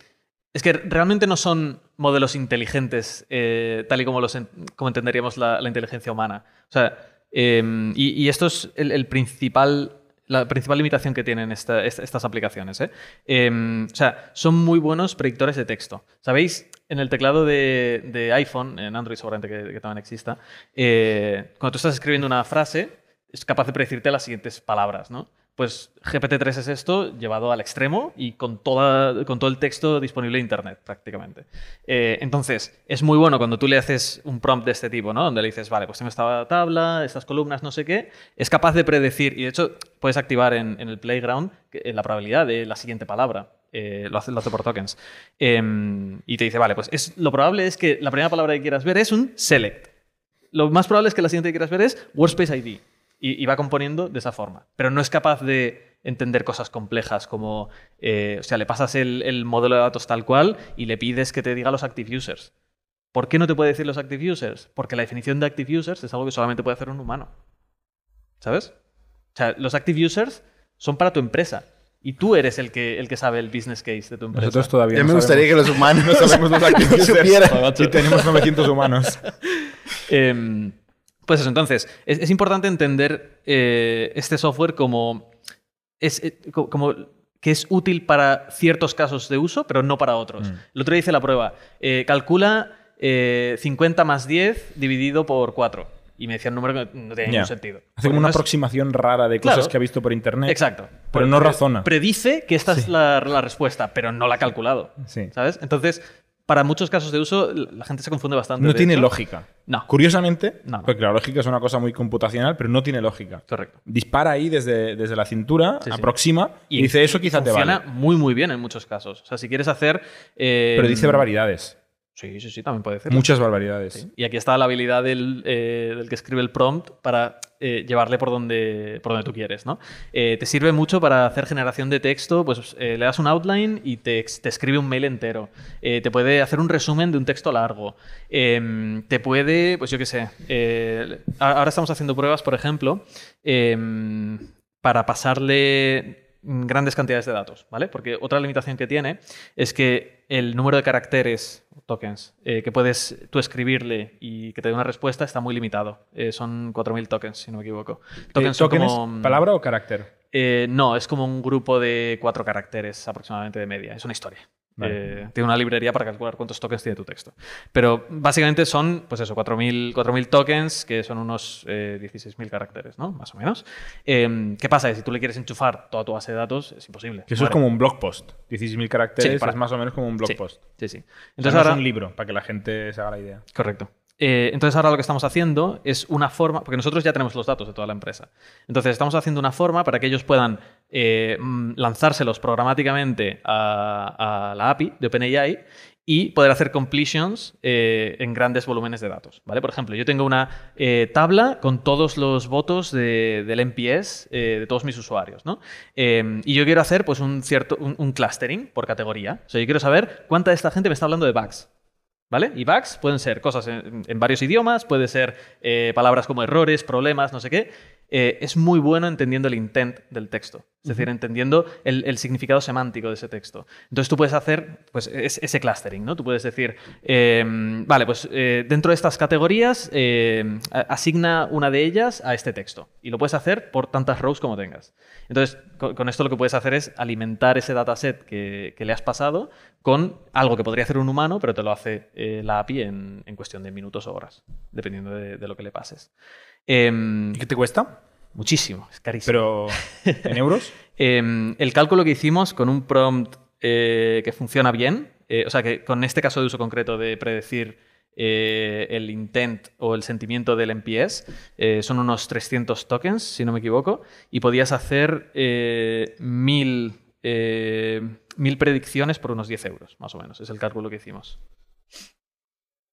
es que realmente no son modelos inteligentes eh, tal y como, los en- como entenderíamos la, la inteligencia humana. O sea, eh, y, y esto es el, el principal, la principal limitación que tienen esta- esta- estas aplicaciones. ¿eh? Eh, o sea, son muy buenos predictores de texto. ¿Sabéis? En el teclado de, de iPhone, en Android seguramente que, que también exista, eh, cuando tú estás escribiendo una frase, es capaz de predecirte las siguientes palabras, ¿no? Pues GPT-3 es esto llevado al extremo y con, toda, todo el texto disponible en Internet, prácticamente. Eh, entonces, es muy bueno cuando tú le haces un prompt de este tipo, ¿no? Donde le dices, vale, pues tengo esta tabla, estas columnas, no sé qué. Es capaz de predecir, y de hecho puedes activar en, el Playground la probabilidad de la siguiente palabra. Eh, lo, hace, lo por tokens. Em, y te dice, vale, pues es, lo probable es que la primera palabra que quieras ver es un select. Lo más probable es que la siguiente que quieras ver es Workspace ID. Y, y va componiendo de esa forma. Pero no es capaz de entender cosas complejas como, eh, o sea, le pasas el, el modelo de datos tal cual y le pides que te diga los active users. ¿Por qué no te puede decir los active users? Porque la definición de active users es algo que solamente puede hacer un humano. ¿Sabes? O sea, los active users son para tu empresa. Y tú eres el que, el que sabe el business case de tu empresa. Nosotros todavía Ya no me gustaría que los humanos no sabemos los active users. Y tenemos 900 humanos. Em, pues eso, entonces, es, es importante entender eh, este software como, es, eh, co- como que es útil para ciertos casos de uso, pero no para otros. Mm. El otro día hice la prueba. eh, calcula eh, 50 más 10 dividido por 4. Y me decía un número que no tenía ningún sentido. Hace como una no es- aproximación rara de cosas Claro. que ha visto por internet. Exacto. Pero no razona. Predice que esta es la, la respuesta, pero no la ha calculado. Sí. ¿Sabes? Entonces, para muchos casos de uso, la gente se confunde bastante. No tiene hecho. lógica. No. Curiosamente, No, no. porque la lógica es una cosa muy computacional, pero no tiene lógica. Correcto. Dispara ahí desde, desde la cintura, Sí, sí. aproxima y, dice eso quizá te funciona vale. muy, muy bien en muchos casos. O sea, si quieres hacer. eh, Pero dice barbaridades. Sí, sí, sí, también puede decirlo. Muchas barbaridades. Sí. Y aquí está la habilidad del, eh, del que escribe el prompt para eh, llevarle por donde, por donde tú quieres. ¿no? Eh, te sirve mucho para hacer generación de texto, pues le das un outline y te, te escribe un mail entero. Te puede hacer un resumen de un texto largo. Em, te puede, pues yo qué sé. ahora estamos haciendo pruebas, por ejemplo, em, para pasarle grandes cantidades de datos, ¿vale? Porque otra limitación que tiene es que el número de caracteres, tokens, eh, que puedes tú escribirle y que te dé una respuesta está muy limitado. Eh, son 4.000 tokens, si no me equivoco. Eh, Tokens son ¿token es como- palabra o carácter? Eh, no, es como un grupo de cuatro caracteres aproximadamente de media. Es una historia. Vale. Eh, tiene una librería para calcular cuántos tokens tiene tu texto. Pero básicamente son, pues eso, 4.000 4.000 tokens, que son unos eh, 16.000 caracteres, ¿no? Más o menos. Eh, ¿Qué pasa? Que si tú le quieres enchufar toda tu base de datos, es imposible. Que eso es como un blog post. 16.000 caracteres Sí, para- es más o menos como un blog Sí, post. Sí, sí. Entonces Entonces ahora... es un libro, para que la gente se haga la idea. Correcto. Eh, entonces ahora lo que estamos haciendo es una forma, porque nosotros ya tenemos los datos de toda la empresa. Entonces estamos haciendo una forma para que ellos puedan eh, mm, lanzárselos programáticamente a, la API de OpenAI y poder hacer completions eh, en grandes volúmenes de datos. ¿vale? Por ejemplo, yo tengo una tabla con todos los votos de- del eh, de todos mis usuarios. ¿no? Eh, y yo quiero hacer pues, un, cierto, un, un clustering por categoría. O sea, yo quiero saber cuánta de esta gente me está hablando de bugs. ¿Vale? Y bugs pueden ser cosas en, en varios idiomas, puede ser eh, palabras como errores, problemas, no sé qué. Eh, es muy bueno entendiendo el intent del texto, es decir, entendiendo el, el significado semántico de ese texto. Entonces tú puedes hacer pues, es- ese clustering, ¿no? Tú puedes decir, eh, vale, pues eh, dentro de estas categorías a- asigna una de ellas a este texto y lo puedes hacer por tantas rows como tengas. Entonces, con, con esto lo que puedes hacer es alimentar ese dataset que, que le has pasado con algo que podría hacer un humano, pero te lo hace eh, la API en, en cuestión de minutos o horas, dependiendo de, de lo que le pases. Em, ¿Y qué te cuesta? muchísimo, es carísimo. Pero en euros. Em, el cálculo que hicimos con un prompt eh, que funciona bien, eh, o sea, que con este caso de uso concreto de predecir eh, el intent o el sentimiento del NPS, eh, son unos 300 tokens, si no me equivoco, y podías hacer eh, mil, mil predicciones por unos 10 euros, más o menos. Es el cálculo que hicimos.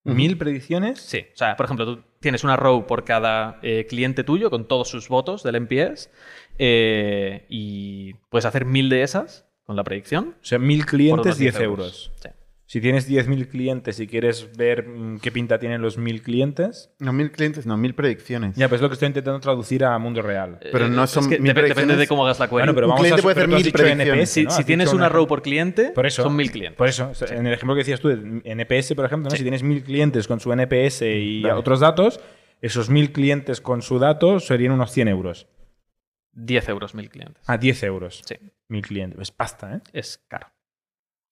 Mil predicciones. Sí, o sea, por ejemplo, tú tienes una row por cada eh, cliente tuyo con todos sus votos del NPS eh, y puedes hacer mil de esas con la predicción. O sea, mil clientes, unos 10 euros. Sí. Si tienes 10.000 clientes y quieres ver mm, qué pinta tienen los 1.000 clientes, No mil clientes, no, mil predicciones. ya, pues es lo que estoy intentando traducir a mundo real. Pero no Eh, son es que dep- depende de cómo hagas la query. Bueno, pero Un vamos cliente a puede hacer pero tú has mil dicho predicciones. NPS, si ¿no? si Has tienes dicho una row por cliente, Por eso, son mil clientes. Por eso, en el ejemplo que decías tú, de NPS, por ejemplo, ¿no? Sí. si tienes mil clientes con su NPS y Vale. otros datos, esos mil clientes con su dato serían unos 100 euros. 10 euros mil clientes. A 10 euros. Sí, Mil clientes. Es pasta, ¿eh? es caro.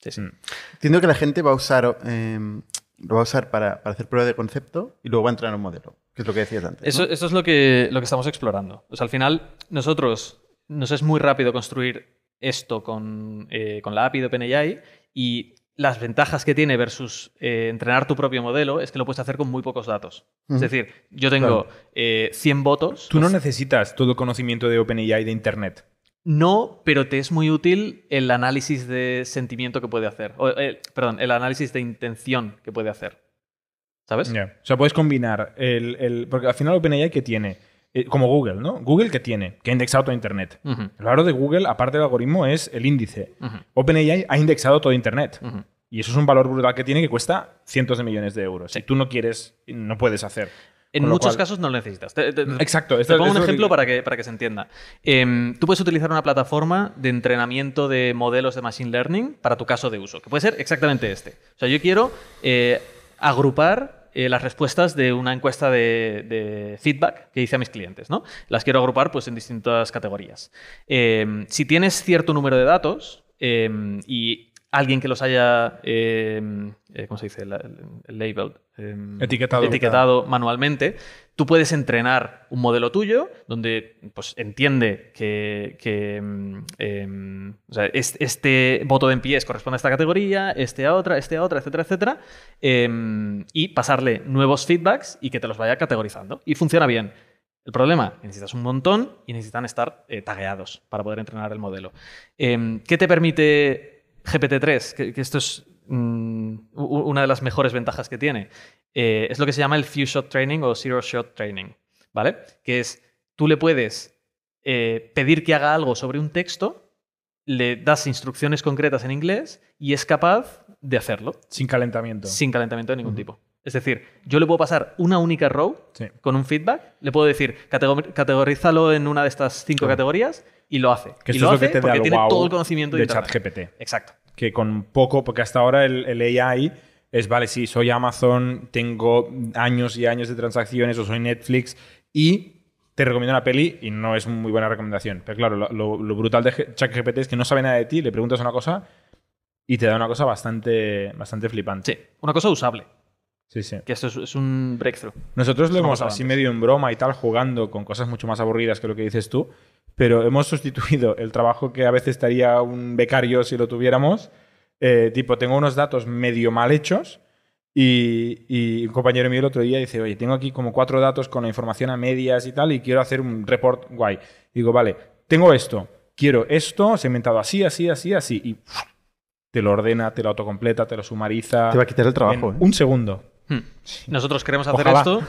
Sí, sí. Mm. Entiendo que la gente va a usar, eh, lo va a usar para, para hacer prueba de concepto y luego va a entrar en un modelo, que es lo que decías antes. Eso, ¿no? eso es lo que, lo que estamos explorando. O sea, al final, nosotros nos es muy rápido construir esto con, eh, con la API de OpenAI y las ventajas que tiene versus eh, entrenar tu propio modelo es que lo puedes hacer con muy pocos datos. Es decir, yo tengo eh, 100 votos. Tú no pues, necesitas todo el conocimiento de OpenAI de Internet. No, pero te es muy útil el análisis de sentimiento que puede hacer. O, eh, perdón, el análisis de intención que puede hacer. ¿Sabes? O sea, puedes combinar el, el- Porque al final OpenAI, ¿qué tiene? Eh, como Google, ¿no? Google, ¿qué tiene? Que ha indexado todo Internet. El valor de Google, aparte del algoritmo, es el índice. OpenAI ha indexado todo Internet. Y eso es un valor brutal que tiene que cuesta cientos de millones de euros. Sí. Si tú no quieres, no puedes hacer. En muchos cual- casos no lo necesitas. Te, te- Exacto. te esto- pongo un ejemplo para que, para que se entienda. Em, tú puedes utilizar una plataforma de entrenamiento de modelos de Machine Learning para tu caso de uso, que puede ser exactamente este. O sea, yo quiero eh, agrupar eh, las respuestas de una encuesta de, de feedback que hice a mis clientes. ¿no? Las quiero agrupar pues, en distintas categorías. Em, si tienes cierto número de datos em, y alguien que los haya, em, eh, ¿cómo se dice? La- el labeled. em, Etiquetado. etiquetado manualmente, tú puedes entrenar un modelo tuyo donde pues, entiende que, que, em, o sea, es- este voto de NPS corresponde a esta categoría, este a otra, este a otra, etcétera, etcétera, y pasarle nuevos feedbacks y que te los vaya categorizando. Y funciona bien. El problema, necesitas un montón y necesitan estar eh, tagueados para poder entrenar el modelo. ¿Qué te permite GPT-3? Que, que esto es mm, una de las mejores ventajas que tiene. Eh, es lo que se llama el Few Shot Training o Zero Shot Training, ¿vale? Que es, tú le puedes eh, pedir que haga algo sobre un texto, le das instrucciones concretas en inglés y es capaz de hacerlo Sin calentamiento. sin calentamiento de ningún tipo. Es decir, yo le puedo pasar una única row Sí. con un feedback, le puedo decir, "Catego- categorízalo en una de estas cinco categorías y lo hace. Que y esto lo es lo que hace te da porque el tiene wow todo el conocimiento de. ChatGPT. Exacto. que con poco, porque hasta ahora el, el AI es, vale, sí, soy Amazon, tengo años y años de transacciones o soy Netflix y te recomiendo una peli y no es muy buena recomendación. Pero claro, lo, brutal de ChatGPT es que no sabe nada de ti, le preguntas una cosa y te da una cosa bastante, bastante flipante. Sí, una cosa usable, Sí, sí. que esto es, es un breakthrough. Nosotros lo hemos así medio en broma y tal, jugando con cosas mucho más aburridas que lo que dices tú, pero hemos sustituido el trabajo que a veces estaría un becario si lo tuviéramos. eh, tipo, tengo unos datos medio mal hechos Y, y un compañero mío el otro día dice, oye, tengo aquí como cuatro datos con la información a medias y tal, y quiero hacer un report guay. digo, vale, tengo esto, quiero esto, segmentado así, así, así, así, y ¡fua! te lo ordena, te lo autocompleta, te lo sumariza. Te va a quitar el trabajo. en ¿eh? un segundo. Hmm. Nosotros queremos hacer Ojalá. esto.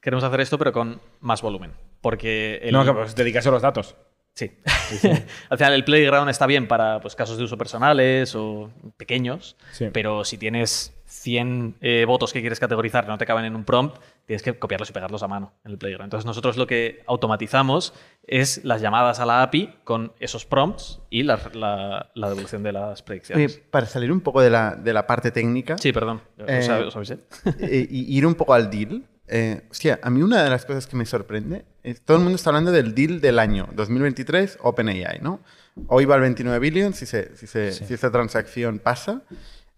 Queremos hacer esto, pero con más volumen. Porque el, No, que pues, dedicarse a los datos. Sí. Al final, el playground está bien para pues, casos de uso personales o pequeños, Sí. pero si tienes 100 eh, votos que quieres categorizar que no te caben en un prompt, tienes que copiarlos y pegarlos a mano en el playground. Entonces, nosotros lo que automatizamos es las llamadas a la API con esos prompts y la, la- la devolución de las Oye, predicciones. para salir un poco de la, de la parte técnica Sí, perdón. Eh, ¿Os, os eh, y ir un poco al deal. Eh, hostia, a mí una de las cosas que me sorprende es todo el mundo está hablando del deal del año 2023 OpenAI, ¿no? Hoy va al 29 billion si, se, si, se- Sí. si esta transacción pasa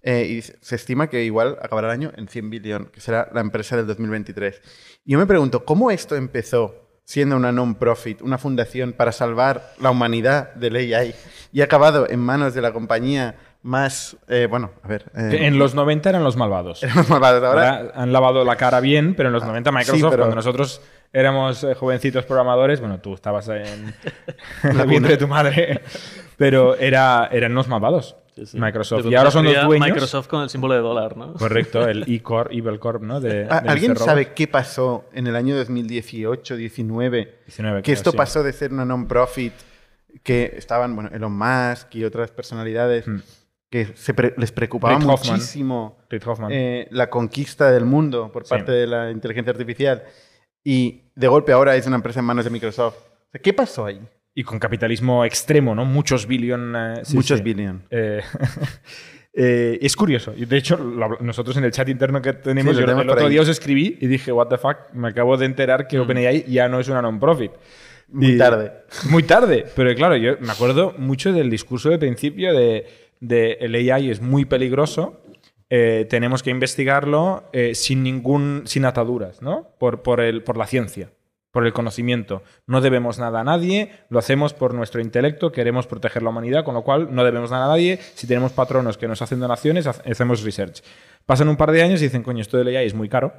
eh, y se se estima que igual acabará el año en 100 billion, que será la empresa del 2023. Y yo me pregunto, ¿cómo esto empezó siendo una non-profit, una fundación para salvar la humanidad del AI y ha acabado en manos de la compañía más, eh, bueno, a ver... eh, En los 90 eran los malvados. éramos malvados ahora. Ahora han lavado la cara bien, pero en los 90 Microsoft, sí, pero- cuando nosotros éramos eh, jovencitos programadores, bueno, tú estabas en, La vientre de tu madre, pero era, eran los malvados. Microsoft. De Y ahora son los dueños. Microsoft con el símbolo de dólar, ¿no? Correcto, el E-Corp, Evil Corp, ¿no? De, ¿A- de ¿Alguien sabe qué pasó en el año 2018, 19? 19, Que creo, esto sí. pasó de ser una non-profit, que estaban, bueno, Elon Musk y otras personalidades Mm. Que se pre- les preocupaba Hoffman. muchísimo eh, la conquista del mundo por Sí. parte de la inteligencia artificial. Y de golpe ahora es una empresa en manos de Microsoft. O sea, ¿Qué pasó ahí? Y con capitalismo extremo, ¿no? Muchos billion. eh, sí, Muchos sí. billion. Eh, eh, es curioso. De hecho, lo nosotros en el chat interno que tenemos, Sí, yo tenemos el otro ahí. día os escribí y dije, what the fuck, me acabo de enterar que OpenAI ya no es una non-profit. Muy Y- tarde. Muy tarde. Pero claro, yo me acuerdo mucho del discurso de principio de, de el AI es muy peligroso. eh, tenemos que investigarlo eh, sin ningún sin ataduras, ¿no? Por, por, el, por la ciencia, por el conocimiento. No debemos nada a nadie, lo hacemos por nuestro intelecto, queremos proteger la humanidad, con lo cual no debemos nada a nadie. Si tenemos patronos que nos hacen donaciones, ha- hacemos research. Pasan un par de años y dicen, coño, esto del AI es muy caro.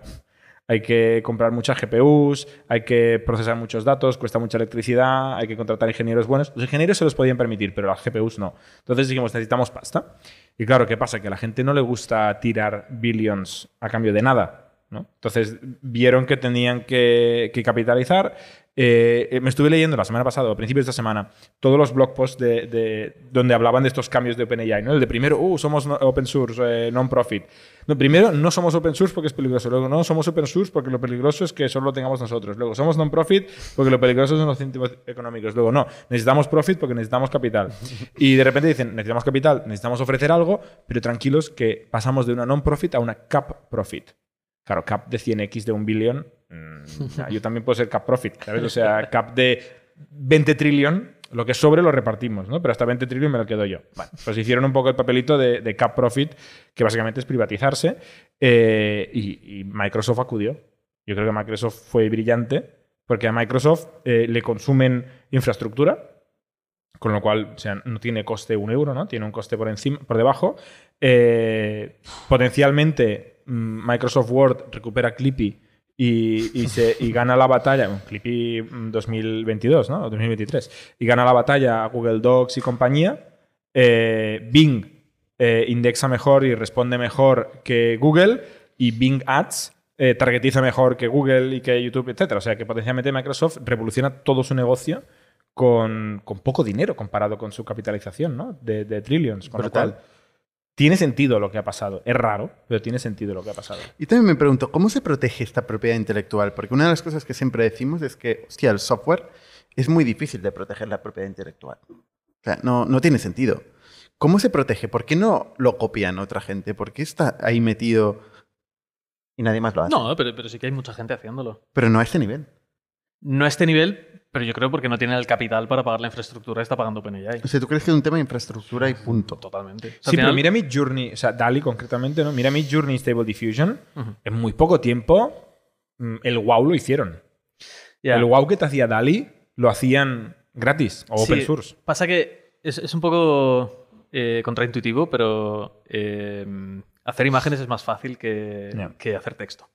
Hay que comprar muchas GPUs, hay que procesar muchos datos, cuesta mucha electricidad, hay que contratar ingenieros buenos. Los ingenieros se los podían permitir, pero las GPUs no. Entonces dijimos, necesitamos pasta. Y claro, ¿qué pasa? Que a la gente no le gusta tirar billions a cambio de nada. ¿no? Entonces vieron que tenían que, que capitalizar. Eh, eh, me estuve leyendo la semana pasada, a principios de esta semana, todos los blog posts de, de- donde hablaban de estos cambios de OpenAI. ¿no? El de primero, uh, somos open source, eh, non-profit. No, primero, no somos open source porque es peligroso. Luego, no somos open source porque lo peligroso es que solo lo tengamos nosotros. Luego, somos non-profit porque lo peligroso son los céntimos económicos. Luego, no, necesitamos profit porque necesitamos capital. Y de repente dicen, necesitamos capital, necesitamos ofrecer algo, pero tranquilos que pasamos de una non-profit a una cap profit. Claro, cap de 100x de un billón. Mm, ya, yo también puedo ser cap profit, ¿sabes? O sea, cap de 20 trillón, lo que sobre lo repartimos, ¿no? Pero hasta 20 trillón me lo quedo yo. Bueno, pues hicieron un poco el papelito de, cap profit, que básicamente es privatizarse, eh, y, y Microsoft acudió. Yo creo que Microsoft fue brillante, porque a Microsoft eh, le consumen infraestructura, con lo cual o sea, no tiene coste un euro, ¿no? Tiene un coste por encima, por debajo. Eh, potencialmente mm, Microsoft Word recupera Clippy y, y se, y gana la batalla, Clippy mm, 2022, ¿no? O 2023, y gana la batalla a Google Docs y compañía. Eh, Bing eh, indexa mejor y responde mejor que Google y Bing Ads eh, targetiza mejor que Google y que YouTube, etc. O sea que potencialmente Microsoft revoluciona todo su negocio con, con poco dinero comparado con su capitalización, ¿no? De, de trillions. Con lo Brutal. cual, tiene sentido lo que ha pasado. Es raro, pero tiene sentido lo que ha pasado. Y también me pregunto, ¿cómo se protege esta propiedad intelectual? Porque una de las cosas que siempre decimos es que, hostia, el software es muy difícil de proteger la propiedad intelectual. O sea, no, no tiene sentido. ¿Cómo se protege? ¿Por qué no lo copian otra gente? ¿Por qué está ahí metido y nadie más lo hace? No, pero, pero sí que hay mucha gente haciéndolo. Pero no a este nivel. No a este nivel, pero yo creo porque no tiene el capital para pagar la infraestructura, está pagando OpenAI. O sea, ¿tú crees que es un tema de infraestructura y punto? Totalmente. O sea, Sí, pero mira mi Journey, o sea, DALI concretamente, ¿no? Mira mi Journey Stable Diffusion. En muy poco tiempo, mm, el wow lo hicieron. El wow que te hacía DALI lo hacían gratis o Sí, open source. Pasa que es, es un poco eh, contraintuitivo, pero eh, Hacer imágenes es más fácil que, que hacer texto.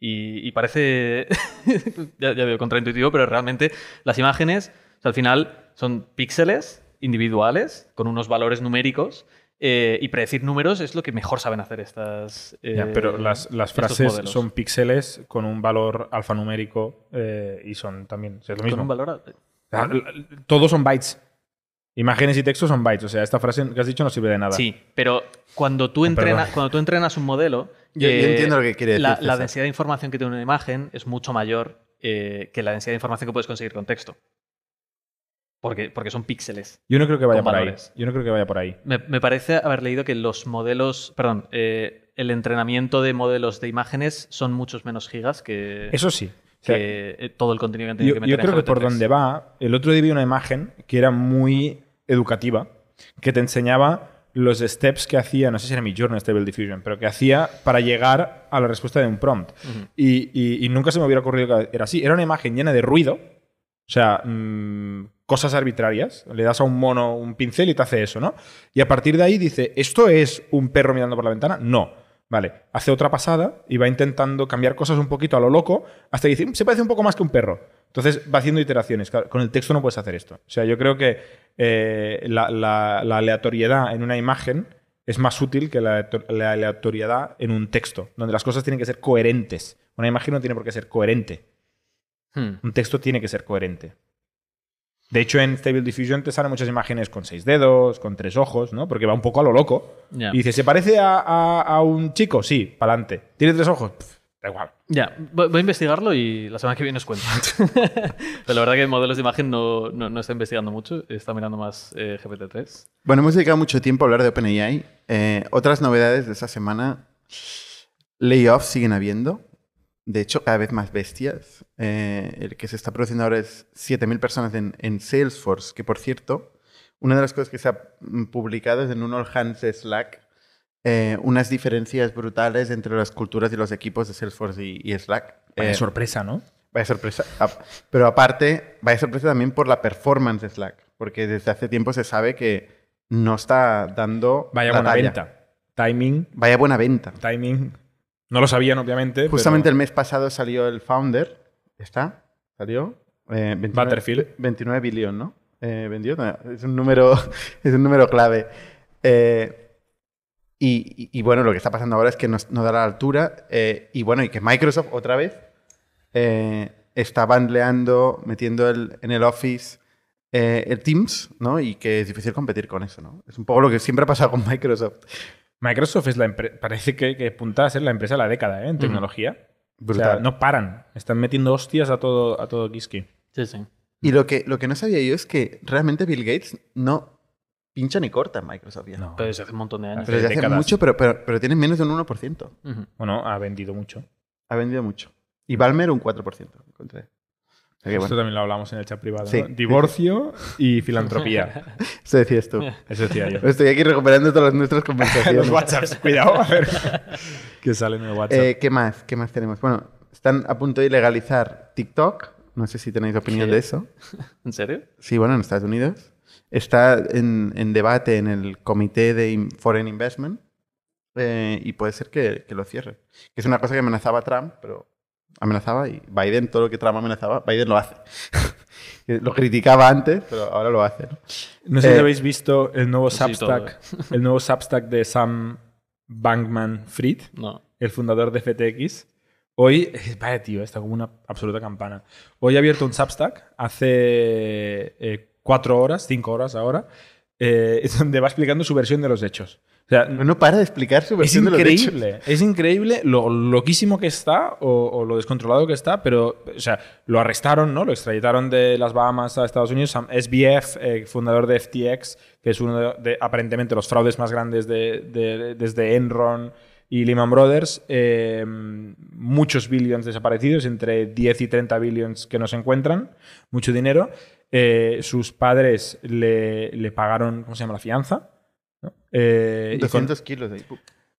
Y, y parece, ya, ya veo, contraintuitivo, pero realmente las imágenes, o sea, al final, son píxeles individuales con unos valores numéricos eh, y predecir números es lo que mejor saben hacer estas. Ya, eh, pero las, las frases modelos. son píxeles con un valor alfanumérico eh, y son también. o sea, es lo Con mismo. un valor. Todos son bytes. Imágenes y textos son bytes. O sea, esta frase que has dicho no sirve de nada. Sí, pero cuando tú, Oh, cuando tú entrenas un modelo. Yo- yo eh, entiendo lo que quiere decir, La, densidad de información que tiene una imagen es mucho mayor eh, que la densidad de información que puedes conseguir con texto. Porque, porque son píxeles. Yo no creo que vaya por ahí. Yo no creo que vaya por ahí. Me, me parece haber leído que los modelos. Perdón, eh, el entrenamiento de modelos de imágenes son muchos menos gigas que, Eso sí. O sea, que, todo el contenido que han tenido yo, que yo meter en creo que por GPT-3. donde va, el otro día vi una imagen que era muy educativa, que te enseñaba los steps que hacía, no sé si era mi Journal Stable Diffusion, pero que hacía para llegar a la respuesta de un prompt. Ujú. y, y- y nunca se me hubiera ocurrido que era así. Era una imagen llena de ruido, o sea, mm, cosas arbitrarias. Le das a un mono un pincel y te hace eso, ¿no? Y a partir de ahí dice, ¿esto es un perro mirando por la ventana? No. Vale, hace otra pasada y va intentando cambiar cosas un poquito a lo loco hasta que dice, "Mm, se parece un poco más que un perro. Entonces va haciendo iteraciones. Claro, con el texto no puedes hacer esto. O sea, yo creo que eh, la, la- la aleatoriedad en una imagen es más útil que la aleatoriedad en un texto, donde las cosas tienen que ser coherentes. Una imagen no tiene por qué ser coherente. Hmm. Un texto tiene que ser coherente. De hecho, en Stable Diffusion te salen muchas imágenes con seis dedos, con tres ojos, ¿no? Porque va un poco a lo loco. Y dice, ¿se parece a, a- a un chico? Sí, pa'lante. ¿Tiene tres ojos? Pff, da igual. Ya, voy voy a investigarlo y la semana que viene os cuento. Pero la verdad que modelos de imagen no, no, no está investigando mucho, está mirando más eh, GPT-3. Bueno, hemos dedicado mucho tiempo a hablar de OpenAI. Eh, otras novedades de esta semana. Layoffs siguen habiendo. De hecho, cada vez más bestias. Eh, el que se está produciendo ahora es 7.000 personas en, en Salesforce, que por cierto, una de las cosas que se ha mm, publicado es en un All Hands Slack eh, unas diferencias brutales entre las culturas y los equipos de Salesforce y, y Slack. Vaya Eh, sorpresa, ¿no? Vaya sorpresa. Ap- Pero aparte, vaya sorpresa también por la performance de Slack. Porque desde hace tiempo se sabe que no está dando. Vaya buena talla. venta. Timing, Vaya buena venta. timing. No lo sabían, obviamente. Justamente pero el mes pasado salió el founder. ¿Está? ¿Salió? Eh, 29, Butterfield. 29 billón, ¿no? Eh, vendió. No, es un número, es un número clave. Eh, y, y- y bueno, lo que está pasando ahora es que no, da la altura. eh, y bueno, y que Microsoft otra vez eh, está bandleando, metiendo el- en el Office eh, el Teams, ¿no? Y que es difícil competir con eso, ¿no? Es un poco lo que siempre ha pasado con Microsoft. Microsoft es la parece que, que apunta a ser la empresa de la década ¿eh? en tecnología. O sea, no paran. Están metiendo hostias a todo, a todo Kiski. Sí, sí. Y lo que, lo que no sabía yo es que realmente Bill Gates no pincha ni corta en Microsoft ya. No. Pero desde hace un montón de años. Pero desde hace décadas. mucho, pero, pero, pero tiene menos de un 1%. Ujú. Bueno, ha vendido mucho. Ha vendido mucho. Y Balmer un 4%. Encontré. Esto bueno, también lo hablamos en el chat privado. Sí. ¿no? Divorcio y filantropía. eso decías tú. Eso decía yo. Estoy aquí recuperando todas nuestras conversaciones. Los WhatsApps, cuidado, a ver. que salen en el WhatsApp. Eh, ¿Qué más? ¿Qué más tenemos? Bueno, están a punto de ilegalizar TikTok. No sé si tenéis opinión ¿Qué? de eso. ¿En serio? Sí, bueno, en Estados Unidos. Está en, en debate en el Comité de Foreign Investment eh, y puede ser que, que lo cierre. Que es una cosa que amenazaba Trump, pero amenazaba y Biden, todo lo que Trump amenazaba, Biden lo hace. lo criticaba antes, pero ahora lo hace. ¿no? no sé si eh, habéis visto el nuevo Sí, Substack, el nuevo Substack de Sam Bankman Fried, No. el fundador de FTX. Hoy, eh, vaya tío, está como una absoluta campana. Hoy ha abierto un Substack hace eh, cuatro horas, cinco horas ahora, eh, es donde va explicando su versión de los hechos. O sea, No, para de explicar su Es versión de los hechos. increíble, es increíble lo loquísimo que está o, o lo descontrolado que está, pero, o sea, lo arrestaron, ¿no? Lo extraditaron de las Bahamas a Estados Unidos. SBF, eh, fundador de FTX, que es uno de, de, aparentemente los fraudes más grandes de, de- desde Enron y Lehman Brothers. eh, muchos billions desaparecidos, entre 10 y 30 billions que no se encuentran, mucho dinero. Eh, sus padres le, le pagaron, ¿cómo se llama? La fianza. ¿No? Eh, y con- 200 kilos ahí.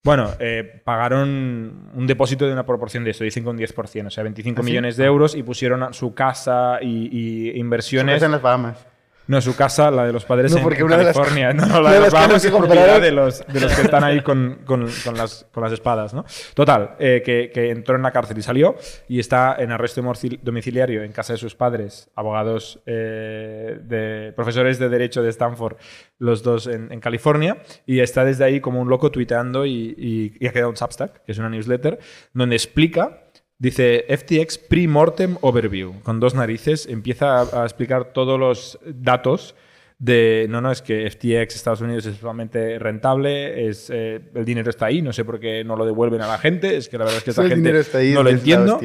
bueno, eh, pagaron un depósito de una proporción de esto, dicen con 10%, o sea, 25 ¿Ah, sí? millones de euros y pusieron su casa y, y Su inversiones. casa en las Bahamas. No, su casa, la de los padres No, en, porque en una de las- California. no, una la de los es que de los, de los que están ahí con, con- con las, con las espadas, ¿no? Total, eh, que, que entró en la cárcel y salió y está en arresto domicil- domiciliario en casa de sus padres, abogados, eh, de, profesores de Derecho de Stanford, los dos en, en California, y está desde ahí como un loco tuiteando y, y- y ha quedado un Substack, que es una newsletter, donde explica Dice FTX Pre-Mortem Overview, con dos narices, empieza a, a explicar todos los datos de, no, no, es que FTX Estados Unidos es totalmente rentable, es, eh, el dinero está ahí, no sé por qué no lo devuelven a la gente, es que la verdad es que esta El gente está ahí, no lo es entiendo.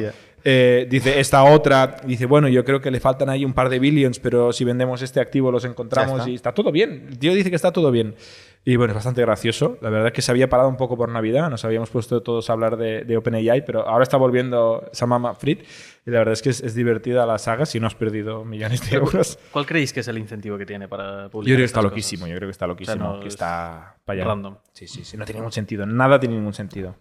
Eh, dice, esta otra, dice, bueno, yo creo que le faltan ahí un par de billions, pero si vendemos este activo los encontramos está. y está todo bien. El tío dice que está todo bien. Y bueno, es bastante gracioso. La verdad es que se había parado un poco por Navidad, nos habíamos puesto todos a hablar de, de OpenAI, pero ahora está volviendo Samama Fried y la verdad es que es, es divertida la saga si no has perdido millones de euros. ¿Cuál creéis que es el incentivo que tiene para Yo publicar? creo que está loquísimo, cosas? yo creo que está loquísimo, no que es está para allá. random. Sí, sí, sí, no tiene ningún sentido, nada tiene ningún sentido.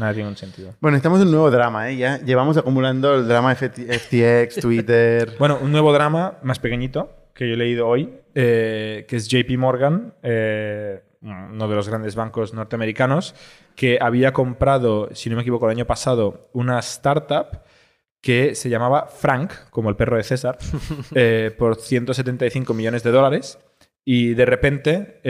Nada tiene ningún sentido. Bueno, estamos en un nuevo drama, ¿eh? Ya llevamos acumulando el drama FT FTX, Twitter. Bueno, un nuevo drama más pequeñito que yo he leído hoy, eh, que es JP Morgan, eh, uno de los grandes bancos norteamericanos, que había comprado, si no me equivoco, el año pasado, una startup que se llamaba Frank, como el perro de César, eh, por 175 millones de dólares y de repente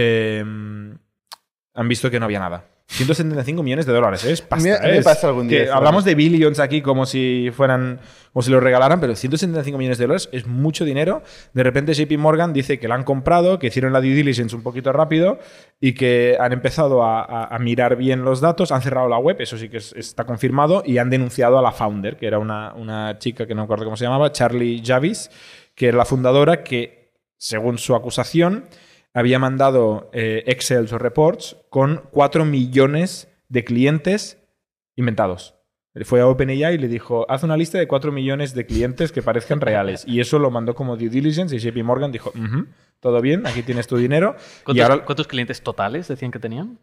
han visto que no había nada. 175 millones de dólares, ¿eh? es pasta. Me es pasa algún día que hablamos de billions aquí como si fueran, como si lo regalaran, pero 175 millones de dólares es mucho dinero. De repente JP Morgan dice que la han comprado, que hicieron la due diligence un poquito rápido y que han empezado a, a- a mirar bien los datos, han cerrado la web, eso sí que es- está confirmado, y han denunciado a la founder, que era una, una chica que no me acuerdo cómo se llamaba, Charlie Javis, que era la fundadora que, según su acusación, había mandado eh, Excel o reports con 4 millones de clientes inventados. Fue a OpenAI y le dijo, haz una lista de 4 millones de clientes que parezcan reales. Y eso lo mandó como due diligence y JP Morgan dijo, "Ujú, todo bien, aquí tienes tu dinero. Y ¿Cuántos, ahora, cuántos clientes totales decían que tenían?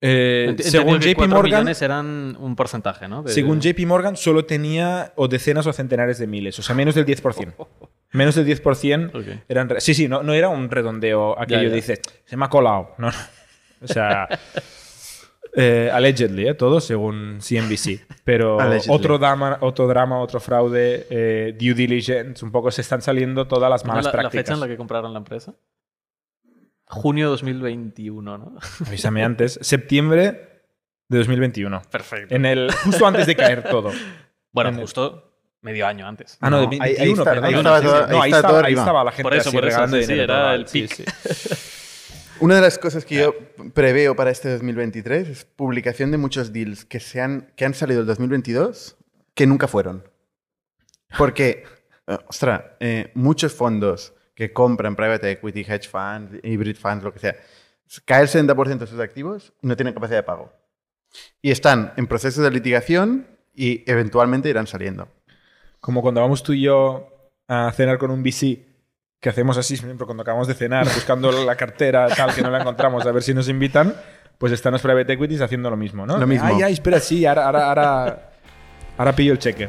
Eh, según JP Morgan, eran un porcentaje, ¿no? De- según JP Morgan, solo tenía o decenas o centenares de miles, o sea, menos del 10%. Menos del 10% Ok. eran... Sí, sí, no, no era un redondeo aquello Ya, ya. dice, se me ha colado. No, no. O sea, eh, allegedly, ¿eh? todo según CNBC. Pero otro drama, otro drama, otro fraude, eh, due diligence, un poco se están saliendo todas las ¿No malas la, la prácticas. fecha en la que compraron la empresa? Junio de 2021, ¿no? Avísame antes. Septiembre de 2021. Perfecto. En el, justo antes de caer todo. Bueno, en el- justo medio año antes. Ah, no, de No, ahí- 21, ahí estaba la gente Por eso, así por eso, regalando sí, dinero era el pic. sí. Una de las cosas que yo preveo para este 2023 es publicación de muchos deals que, se han, que han salido el 2022 que nunca fueron. Porque, eh, ostras, eh, muchos fondos que compran private equity, hedge funds, hybrid funds, lo que sea, cae el 70% de sus activos y no tienen capacidad de pago. Y están en procesos de litigación y eventualmente irán saliendo. Como cuando vamos tú y yo a cenar con un VC, que hacemos así siempre cuando acabamos de cenar, buscando la cartera, tal, que no la encontramos, a ver si nos invitan, pues están los private equities haciendo lo mismo, ¿no? Lo mismo. Ay, ay, espera, sí, ahora, ahora, ahora, ahora pillo el cheque.